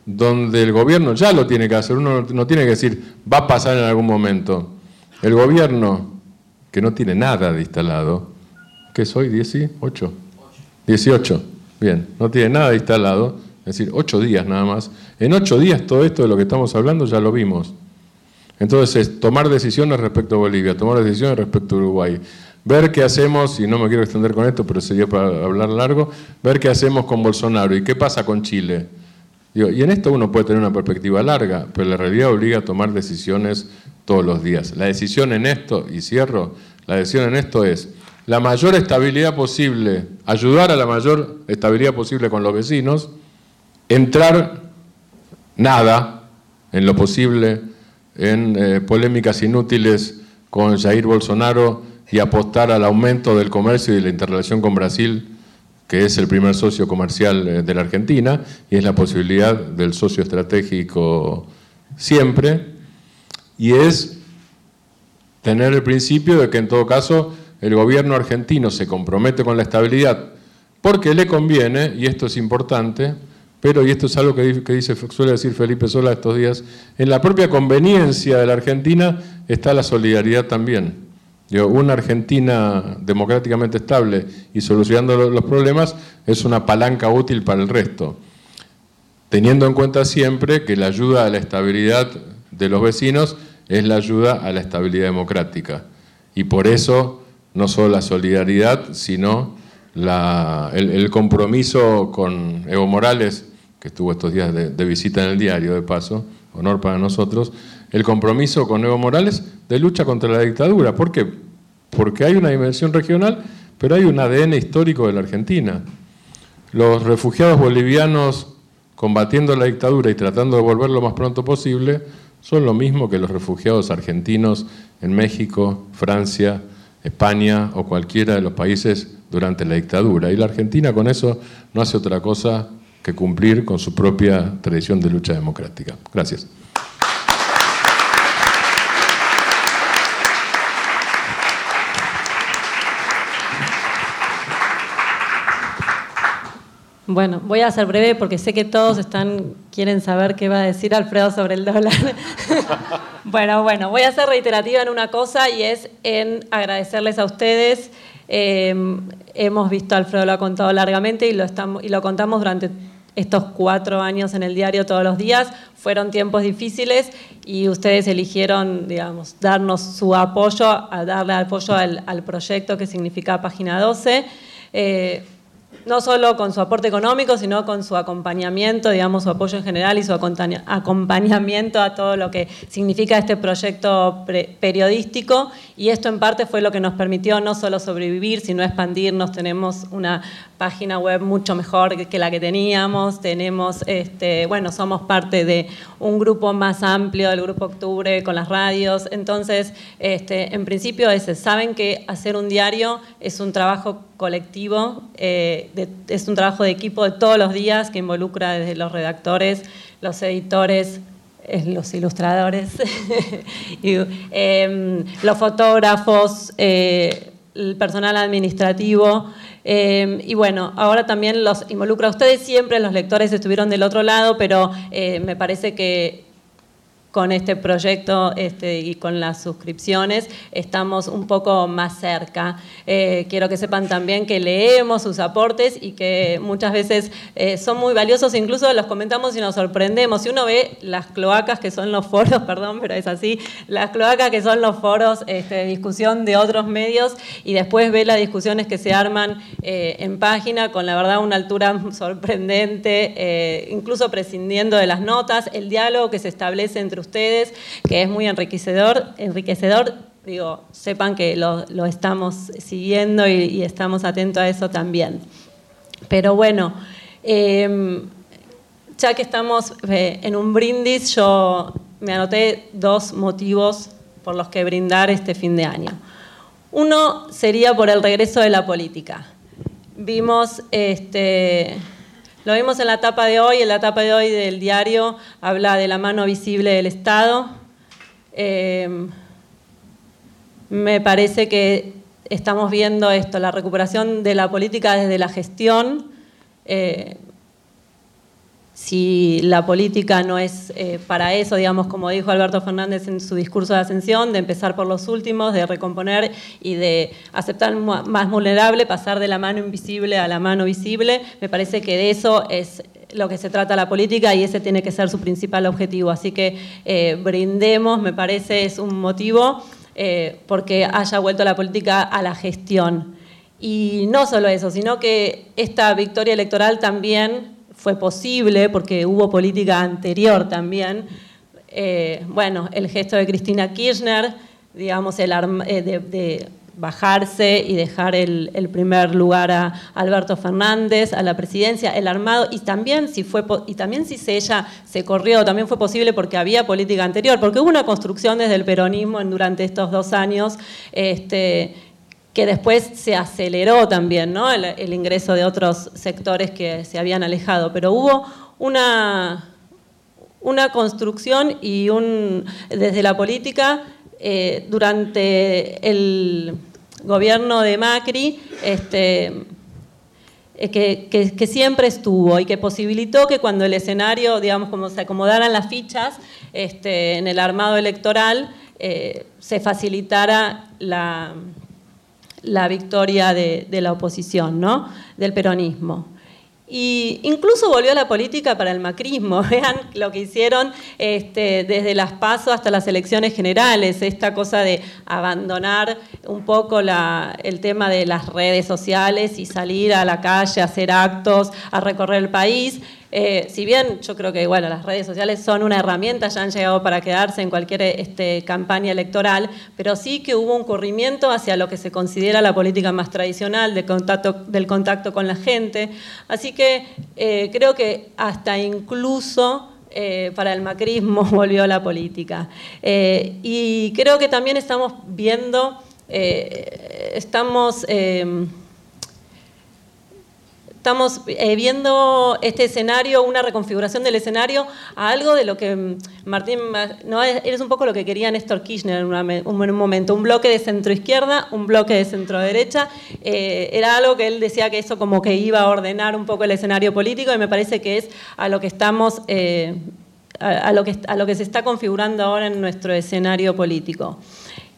donde el gobierno ya lo tiene que hacer, uno no tiene que decir va a pasar en algún momento. El gobierno, que no tiene nada de instalado, ¿qué soy? ¿18? 18, bien, no tiene nada de instalado, es decir, ocho días nada más. En ocho días todo esto de lo que estamos hablando ya lo vimos. Entonces, tomar decisiones respecto a Bolivia, tomar decisiones respecto a Uruguay, ver qué hacemos, y no me quiero extender con esto, pero sería para hablar largo, ver qué hacemos con Bolsonaro y qué pasa con Chile. y en esto uno puede tener una perspectiva larga, pero la realidad obliga a tomar decisiones todos los días. La decisión en esto, y cierro, la decisión en esto es la mayor estabilidad posible, ayudar a la mayor estabilidad posible con los vecinos, entrar nada en lo posible en eh, polémicas inútiles con Jair Bolsonaro y apostar al aumento del comercio y la interrelación con Brasil, que es el primer socio comercial eh, de la Argentina y es la posibilidad del socio estratégico siempre, y es tener el principio de que en todo caso el gobierno argentino se compromete con la estabilidad porque le conviene, y esto es importante, pero, y esto es algo que, suele decir Felipe Sola estos días, en la propia conveniencia de la Argentina está la solidaridad también. una Argentina democráticamente estable y solucionando los problemas es una palanca útil para el resto, teniendo en cuenta siempre que la ayuda a la estabilidad de los vecinos es la ayuda a la estabilidad democrática. Y por eso, no solo la solidaridad, sino el compromiso con Evo Morales que estuvo estos días de, visita en el diario, de paso, honor para nosotros, el compromiso con Evo Morales de lucha contra la dictadura. ¿Por qué? Porque hay una dimensión regional, pero hay un ADN histórico de la Argentina. Los refugiados bolivianos combatiendo la dictadura y tratando de volver lo más pronto posible son lo mismo que los refugiados argentinos en México, Francia, España o cualquiera de los países durante la dictadura. Y la Argentina con eso no hace otra cosa que cumplir con su propia tradición de lucha democrática. Gracias. Bueno, voy a ser breve porque sé que todos están quieren saber qué va a decir Alfredo sobre el dólar. bueno, bueno, voy a ser reiterativa en una cosa y es en agradecerles a ustedes. Eh, hemos visto, Alfredo lo ha contado largamente y lo, estamos, y lo contamos durante estos cuatro años en el diario todos los días. Fueron tiempos difíciles y ustedes eligieron, digamos, darnos su apoyo, a darle apoyo al, al proyecto que significa Página 12 no solo con su aporte económico, sino con su acompañamiento, digamos, su apoyo en general y su acompañamiento a todo lo que significa este proyecto periodístico. Y esto en parte fue lo que nos permitió no solo sobrevivir, sino expandirnos. Tenemos una página web mucho mejor que la que teníamos, tenemos, este, bueno, somos parte de un grupo más amplio del Grupo Octubre con las radios. Entonces, este, en principio, ese, saben que hacer un diario es un trabajo colectivo, eh, es un trabajo de equipo de todos los días que involucra desde los redactores, los editores, eh, los ilustradores, em, los fotógrafos, eh, el personal administrativo. Em, y bueno, ahora también los involucra a ustedes siempre, los lectores estuvieron del otro lado, pero me parece que con este proyecto este, y con las suscripciones estamos un poco más cerca. Eh, quiero que sepan también que leemos sus aportes y que muchas veces eh, son muy valiosos, incluso los comentamos y nos sorprendemos. Si uno ve las cloacas que son los foros, perdón, pero es así, las cloacas que son los foros este, de discusión de otros medios y después ve las discusiones que se arman eh, en página con la verdad una altura sorprendente, incluso prescindiendo de las notas, el diálogo que se establece entre ustedes, que es muy enriquecedor, enriquecedor digo, sepan que lo, estamos siguiendo y, estamos atentos a eso también. Pero bueno, em, ya que estamos eh, en un brindis, yo me anoté dos motivos por los que brindar este fin de año. Uno sería por el regreso de la política. Vimos este, lo vimos en la etapa de hoy, en la etapa de hoy del diario habla de la mano visible del Estado. Eh, me parece que estamos viendo esto, la recuperación de la política desde la gestión. Eh, si la política no es eh, para eso, digamos, como dijo Alberto Fernández en su discurso de ascensión, de empezar por los últimos, de recomponer y de aceptar más vulnerable, pasar de la mano invisible a la mano visible, me parece que de eso es lo que se trata la política y ese tiene que ser su principal objetivo. Así que eh, brindemos, me parece, es un motivo eh, porque haya vuelto la política a la gestión. Y no solo eso, sino que esta victoria electoral también fue posible porque hubo política anterior también. Eh, bueno, el gesto de Cristina Kirchner, digamos, el eh, de, bajarse y dejar el, primer lugar a Alberto Fernández, a la presidencia, el armado, y también si fue y también si ella se corrió, también fue posible porque había política anterior, porque hubo una construcción desde el peronismo durante estos dos años. Este, que después se aceleró también el, ingreso de otros sectores que se habían alejado, pero hubo una, una construcción y un, desde la política eh, durante el gobierno de Macri, este, eh, que, siempre estuvo y que posibilitó que cuando el escenario, digamos, como se acomodaran las fichas este, en el armado electoral, eh, se facilitara la, la victoria de, la oposición, ¿no? del peronismo. Y incluso volvió a la política para el macrismo. Vean lo que hicieron este, desde las pasos hasta las elecciones generales, esta cosa de abandonar un poco el tema de las redes sociales y salir a la calle a hacer actos, a recorrer el país. Eh, si bien yo creo que bueno, las redes sociales son una herramienta, ya han llegado para quedarse en cualquier este, campaña electoral, pero sí que hubo un corrimiento hacia lo que se considera la política más tradicional del contacto con la gente. Así que eh, creo que hasta incluso... Eh, para el macrismo volvió la política. y creo que también estamos viendo, estamos estamos eh, viendo este escenario, una reconfiguración del escenario a algo de lo que mm, Martín, no, eres un poco lo que quería Néstor Kirchner en, un momento, un bloque de centroizquierda, un bloque de centroderecha, eh, era algo que él decía que eso como que iba a ordenar un poco el escenario político y me parece que es a lo que estamos... Eh, a, lo que, a lo que se está configurando ahora en nuestro escenario político.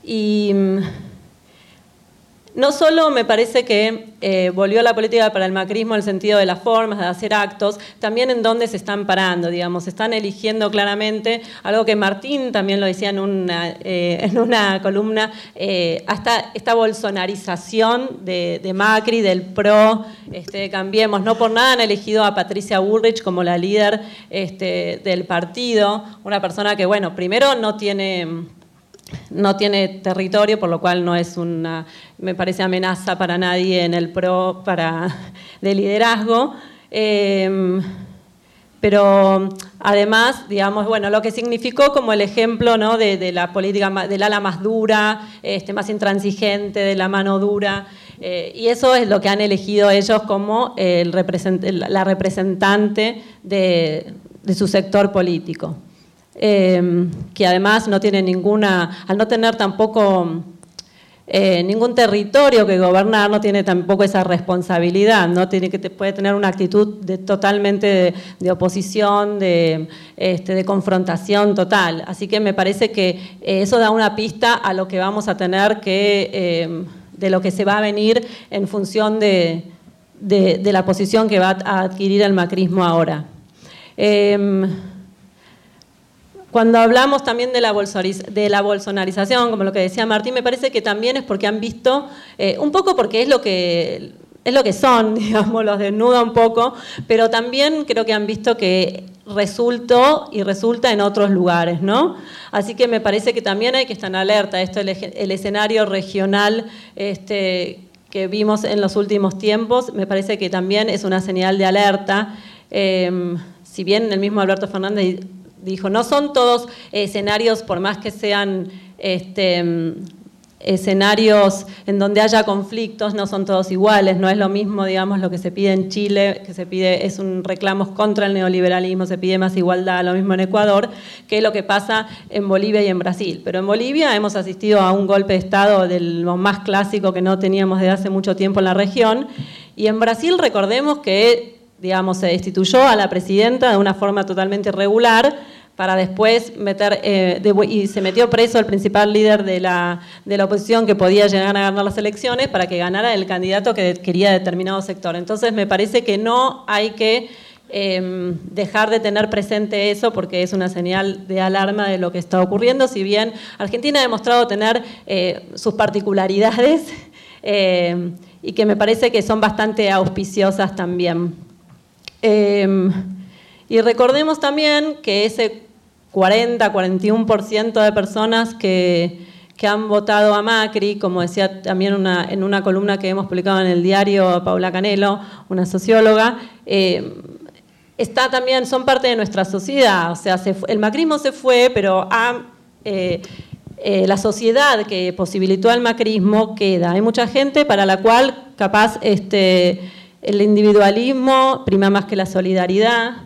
Y mm, no solo me parece que eh, volvió la política para el macrismo en el sentido de las formas, de hacer actos, también en dónde se están parando, digamos, están eligiendo claramente, algo que Martín también lo decía en una, eh, en una columna, eh, hasta esta bolsonarización de, Macri, del PRO, este, Cambiemos, no por nada han elegido a Patricia Bullrich como la líder este, del partido, una persona que, bueno, primero no tiene no tiene territorio, por lo cual no es una, me parece, amenaza para nadie en el PRO para, de liderazgo. Em, pero además, digamos, bueno, lo que significó como el ejemplo ¿no? de, la política del ala más dura, este, más intransigente, de la mano dura, eh, y eso es lo que han elegido ellos como el la representante de su sector político. Em, que además no tiene ninguna, al no tener tampoco eh, ningún territorio que gobernar no tiene tampoco esa responsabilidad, ¿no? Tiene que puede tener una actitud totalmente de, oposición, de, este, de, confrontación total. Así que me parece que eh, eso da una pista a lo que vamos a tener que, eh, de lo que se va a venir en función de, de la posición que va a adquirir el macrismo ahora. Cuando hablamos también de la, bolsonarización, como lo que decía Martín, me parece que también es porque han visto, eh, un poco porque es lo que es lo que son, digamos, los desnuda un poco, pero también creo que han visto que resultó y resulta en otros lugares, ¿no? Así que me parece que también hay que estar alerta. Esto el, el escenario regional este, que vimos en los últimos tiempos, me parece que también es una señal de alerta. Em, si bien el mismo Alberto Fernández dijo, no son todos escenarios, por más que sean este, escenarios en donde haya conflictos, no son todos iguales, no es lo mismo, digamos, lo que se pide en Chile, que se pide, es un reclamo contra el neoliberalismo, se pide más igualdad, lo mismo en Ecuador, que lo que pasa en Bolivia y en Brasil. Pero en Bolivia hemos asistido a un golpe de Estado de lo más clásico que no teníamos desde hace mucho tiempo en la región, y en Brasil recordemos que digamos, se destituyó a la presidenta de una forma totalmente irregular para después meter, eh, y se metió preso el principal líder de la, de la oposición que podía llegar a ganar las elecciones para que ganara el candidato que quería determinado sector. Entonces me parece que no hay que em, dejar de tener presente eso porque es una señal de alarma de lo que está ocurriendo, si bien Argentina ha demostrado tener eh, sus particularidades em, y que me parece que son bastante auspiciosas también. Em, y recordemos también que ese 40, 41% de personas que, han votado a Macri, como decía también en una columna que hemos publicado en el diario Paula Canelo, una socióloga, em, está también, son parte de nuestra sociedad. O sea, el macrismo se fue, pero eh, eh, la sociedad que posibilitó el macrismo queda. Hay mucha gente para la cual capaz este, el individualismo prima más que la solidaridad,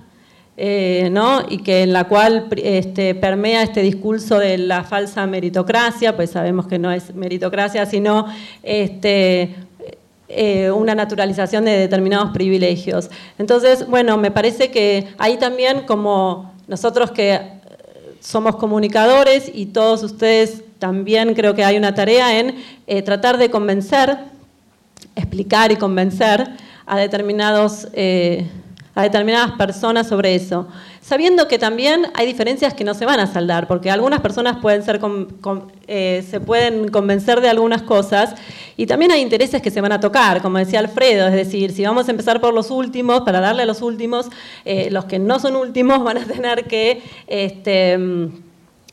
eh, ¿no? y que en la cual este, permea este discurso de la falsa meritocracia, pues sabemos que no es meritocracia, sino este, eh, una naturalización de determinados privilegios. Entonces, bueno, me parece que ahí también como nosotros que somos comunicadores y todos ustedes también creo que hay una tarea en eh, tratar de convencer, explicar y convencer a, determinados, eh, a determinadas personas sobre eso. Sabiendo que también hay diferencias que no se van a saldar, porque algunas personas pueden ser eh, se pueden convencer de algunas cosas y también hay intereses que se van a tocar, como decía Alfredo, es decir, si vamos a empezar por los últimos, para darle a los últimos, eh, los que no son últimos van a tener que... Este,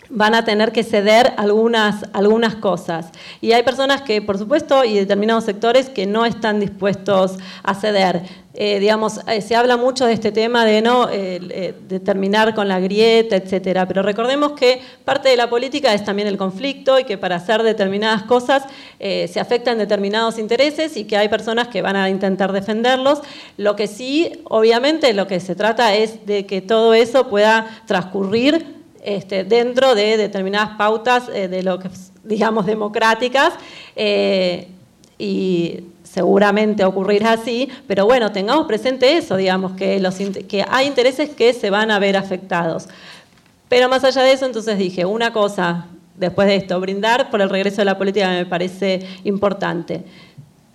van a tener que ceder algunas, algunas cosas. Y hay personas que, por supuesto, y determinados sectores que no están dispuestos a ceder. Eh, digamos, eh, se habla mucho de este tema de no eh, terminar con la grieta, etcétera. Pero recordemos que parte de la política es también el conflicto y que para hacer determinadas cosas se afectan determinados intereses y que hay personas que van a intentar defenderlos. Lo que sí, obviamente, lo que se trata es de que todo eso pueda transcurrir este, dentro de determinadas pautas eh, de lo que, digamos, democráticas. Eh, y seguramente ocurrirá así, pero bueno, tengamos presente eso, digamos, que, hay intereses que se van a ver afectados. Pero más allá de eso, entonces dije, una cosa, después de esto, brindar por el regreso de la política me parece importante.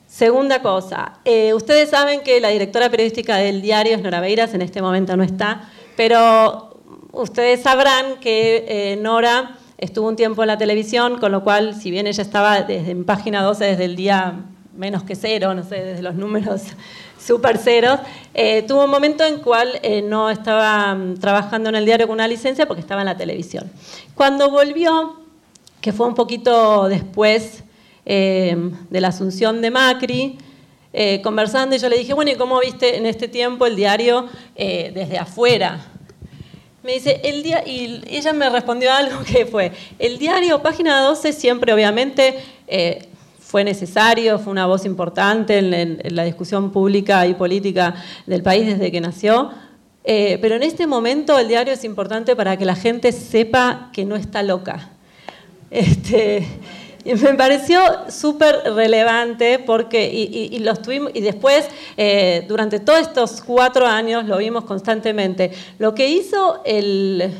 Segunda cosa, eh, ustedes saben que la directora periodística del diario es Nora Beiras, en este momento no está, pero ustedes sabrán que eh, Nora estuvo un tiempo en la televisión, con lo cual, si bien ella estaba desde en página 12 desde el día menos que cero, no sé, desde los números super ceros, eh, tuvo un momento en cual eh, no estaba mm, trabajando en el diario con una licencia porque estaba en la televisión. Cuando volvió, que fue un poquito después de la asunción de Macri, conversando, y yo le dije, bueno, ¿y cómo viste en este tiempo el diario desde afuera? Me dice, el día, y ella me respondió algo que fue, el diario Página 12 siempre obviamente eh, fue necesario, fue una voz importante en, la discusión pública y política del país desde que nació, eh, pero en este momento el diario es importante para que la gente sepa que no está loca. Este, me pareció súper relevante porque, y, los tuvimos, y después, eh, durante todos estos cuatro años, lo vimos constantemente. Lo que hizo el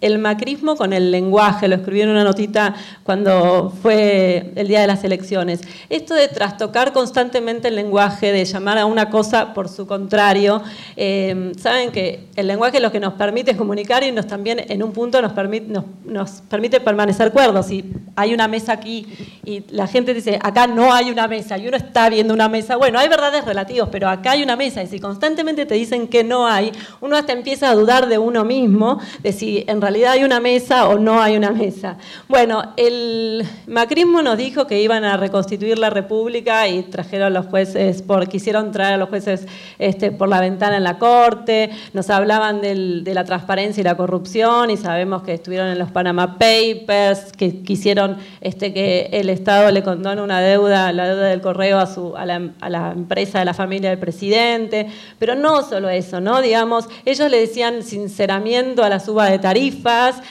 el macrismo con el lenguaje, lo escribí en una notita cuando fue el día de las elecciones. Esto de trastocar constantemente el lenguaje, de llamar a una cosa por su contrario, eh, saben que el lenguaje es lo que nos permite comunicar y nos también en un punto nos permite, nos, permite permanecer cuerdos. Si hay una mesa aquí y la gente dice, acá no hay una mesa y uno está viendo una mesa, bueno, hay verdades relativas, pero acá hay una mesa y si constantemente te dicen que no hay, uno hasta empieza a dudar de uno mismo, de si en realidad hay una mesa o no hay una mesa. Bueno, el macrismo nos dijo que iban a reconstituir la República y trajeron a los jueces, por, quisieron traer a los jueces este, por la ventana en la Corte, nos hablaban de la transparencia y la corrupción y sabemos que estuvieron en los Panama Papers, que quisieron este, que el Estado le condone una deuda, la deuda del correo a, la, a la empresa de la familia del presidente, pero no solo eso, ¿no? Digamos, ellos le decían sinceramiento a la suba de tarifas,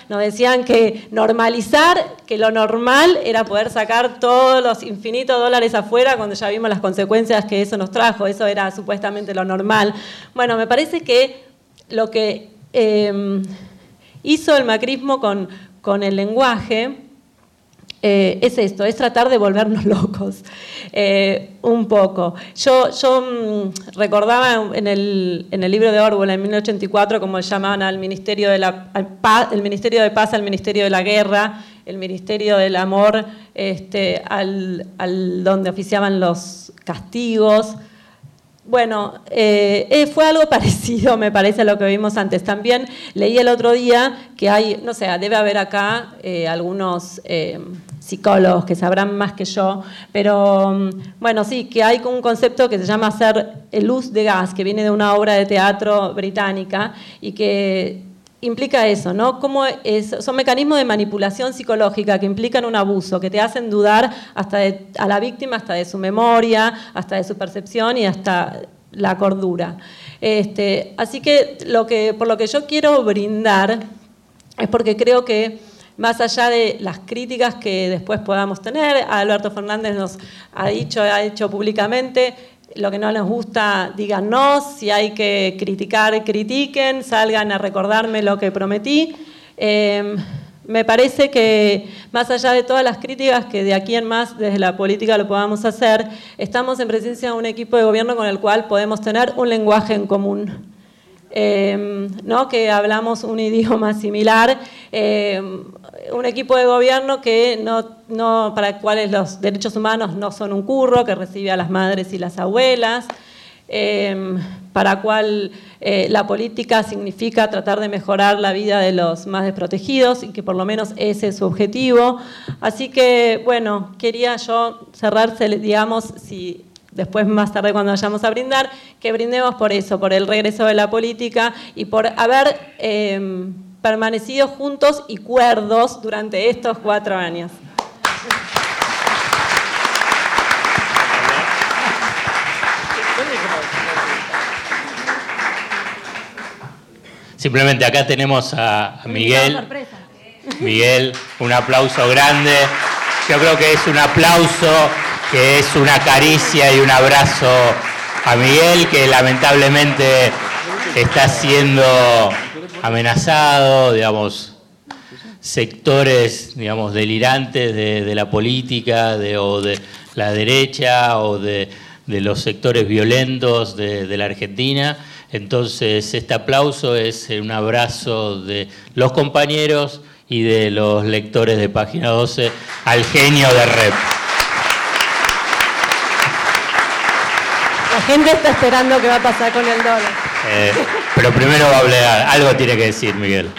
nos decían que normalizar, que lo normal era poder sacar todos los infinitos dólares afuera cuando ya vimos las consecuencias que eso nos trajo, eso era supuestamente lo normal. Bueno, me parece que lo que em, hizo el macrismo con, con el lenguaje eh, es esto, es tratar de volvernos locos eh, un poco. Yo, yo mm, recordaba en el, en el, libro de Orwell en 1984 como llamaban al Ministerio de la el Ministerio de Paz al Ministerio de la Guerra, el Ministerio del Amor, este, al, al donde oficiaban los castigos. Bueno, eh, eh, fue algo parecido, me parece, a lo que vimos antes. También leí el otro día que hay, no sé, debe haber acá eh, algunos psicólogos que sabrán más que yo, pero mm, bueno, sí, que hay un concepto que se llama hacer luz de gas, que viene de una obra de teatro británica y que implica eso, ¿no? Cómo es, son mecanismos de manipulación psicológica que implican un abuso, que te hacen dudar hasta a la víctima, hasta de su memoria, hasta de su percepción y hasta la cordura. Este, así que, lo que por lo que yo quiero brindar es porque creo que más allá de las críticas que después podamos tener, Alberto Fernández nos ha dicho, ha hecho públicamente, lo que no les gusta, díganos, si hay que criticar, critiquen, salgan a recordarme lo que prometí. Em, me parece que más allá de todas las críticas que de aquí en más desde la política lo podamos hacer, estamos en presencia de un equipo de gobierno con el cual podemos tener un lenguaje en común. Em, ¿no? que hablamos un idioma similar, em, un equipo de gobierno que no, no, para el cual los derechos humanos no son un curro, que recibe a las madres y las abuelas, em, para cual eh, la política significa tratar de mejorar la vida de los más desprotegidos y que por lo menos ese es su objetivo. Así que, bueno, quería yo cerrar, digamos, si después más tarde cuando vayamos a brindar, que brindemos por eso, por el regreso de la política y por haber em, permanecido juntos y cuerdos durante estos cuatro años. Simplemente acá tenemos a Miguel. Miguel, un aplauso grande. Yo creo que es un aplauso que es una caricia y un abrazo a Miguel, que lamentablemente está siendo amenazado, digamos, sectores, digamos, delirantes de, la política o de la derecha o de, los sectores violentos de, la Argentina. Entonces, este aplauso es un abrazo de los compañeros y de los lectores de Página 12 al genio de REP. La gente está esperando qué va a pasar con el dólar. Eh, pero primero va a hablar, algo tiene que decir Miguel.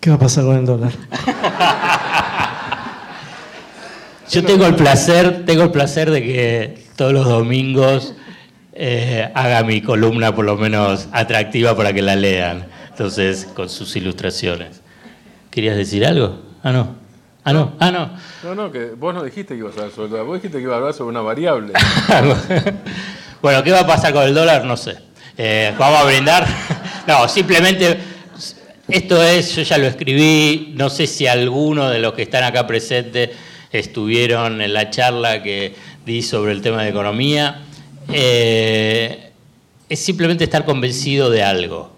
¿Qué va a pasar con el dólar? Yo tengo el placer, tengo el placer de que todos los domingos eh, haga mi columna por lo menos atractiva para que la lean. Entonces, con sus ilustraciones. ¿Querías decir algo? Ah, no. Ah, no, ah, no. No, no, que vos no dijiste que ibas a hablar sobre el dólar, vos dijiste que ibas a hablar sobre una variable. bueno, ¿qué va a pasar con el dólar? No sé. Eh, ¿Vamos a brindar? no, simplemente esto es, yo ya lo escribí, no sé si alguno de los que están acá presentes estuvieron en la charla que di sobre el tema de economía. Eh, es simplemente estar convencido de algo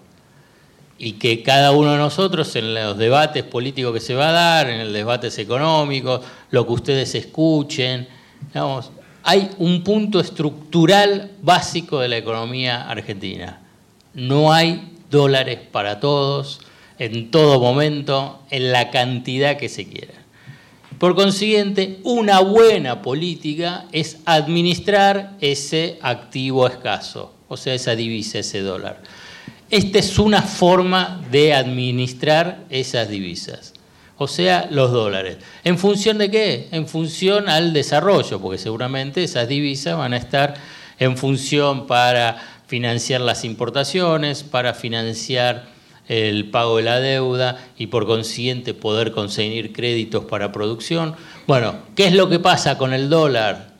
y que cada uno de nosotros en los debates políticos que se va a dar, en los debates económicos, lo que ustedes escuchen, digamos, hay un punto estructural básico de la economía argentina. No hay dólares para todos, en todo momento, en la cantidad que se quiera. Por consiguiente, una buena política es administrar ese activo escaso, o sea, esa divisa, ese dólar. Esta es una forma de administrar esas divisas, o sea, los dólares. ¿En función de qué? En función al desarrollo, porque seguramente esas divisas van a estar en función para financiar las importaciones, para financiar el pago de la deuda y por consiguiente poder conseguir créditos para producción. Bueno, ¿qué es lo que pasa con el dólar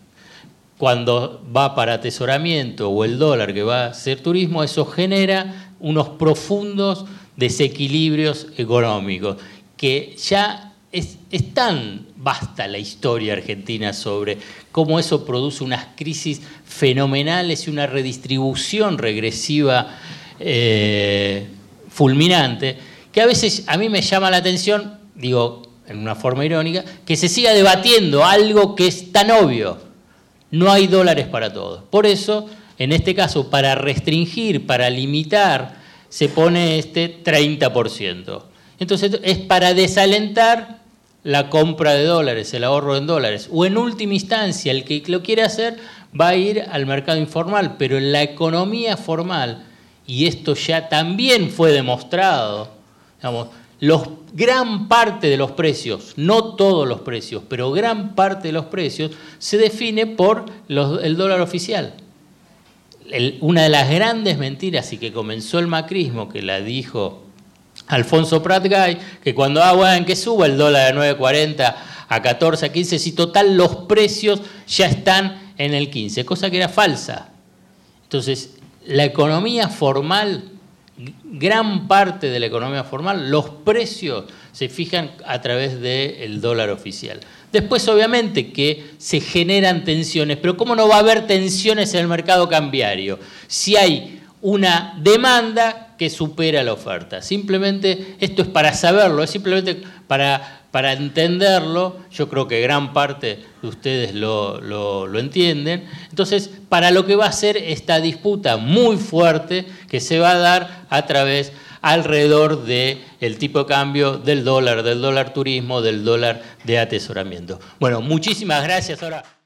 cuando va para atesoramiento o el dólar que va a ser turismo? Eso genera unos profundos desequilibrios económicos que ya es, tan vasta la historia argentina sobre cómo eso produce unas crisis fenomenales y una redistribución regresiva eh, fulminante, que a veces a mí me llama la atención, digo en una forma irónica, que se siga debatiendo algo que es tan obvio. No hay dólares para todos. Por eso, en este caso, para restringir, para limitar, se pone este 30%. Entonces, es para desalentar la compra de dólares, el ahorro en dólares. O en última instancia, el que lo quiere hacer va a ir al mercado informal, pero en la economía formal y esto ya también fue demostrado, los, gran parte de los precios, no todos los precios, pero gran parte de los precios se define por el dólar oficial. una de las grandes mentiras y que comenzó el macrismo, que la dijo Alfonso Pratgay, que cuando ah, en que suba el dólar de 9.40 a 14, a 15, si total los precios ya están en el 15, cosa que era falsa. Entonces, la economía formal, gran parte de la economía formal, los precios se fijan a través del dólar oficial. Después, obviamente, que se generan tensiones, pero ¿cómo no va a haber tensiones en el mercado cambiario? Si hay una demanda que supera la oferta. Simplemente, esto es para saberlo, es simplemente para para entenderlo, yo creo que gran parte de ustedes lo, entienden, entonces para lo que va a ser esta disputa muy fuerte que se va a dar a través alrededor del el tipo de cambio del dólar, del dólar turismo, del dólar de atesoramiento. Bueno, muchísimas gracias. Ahora...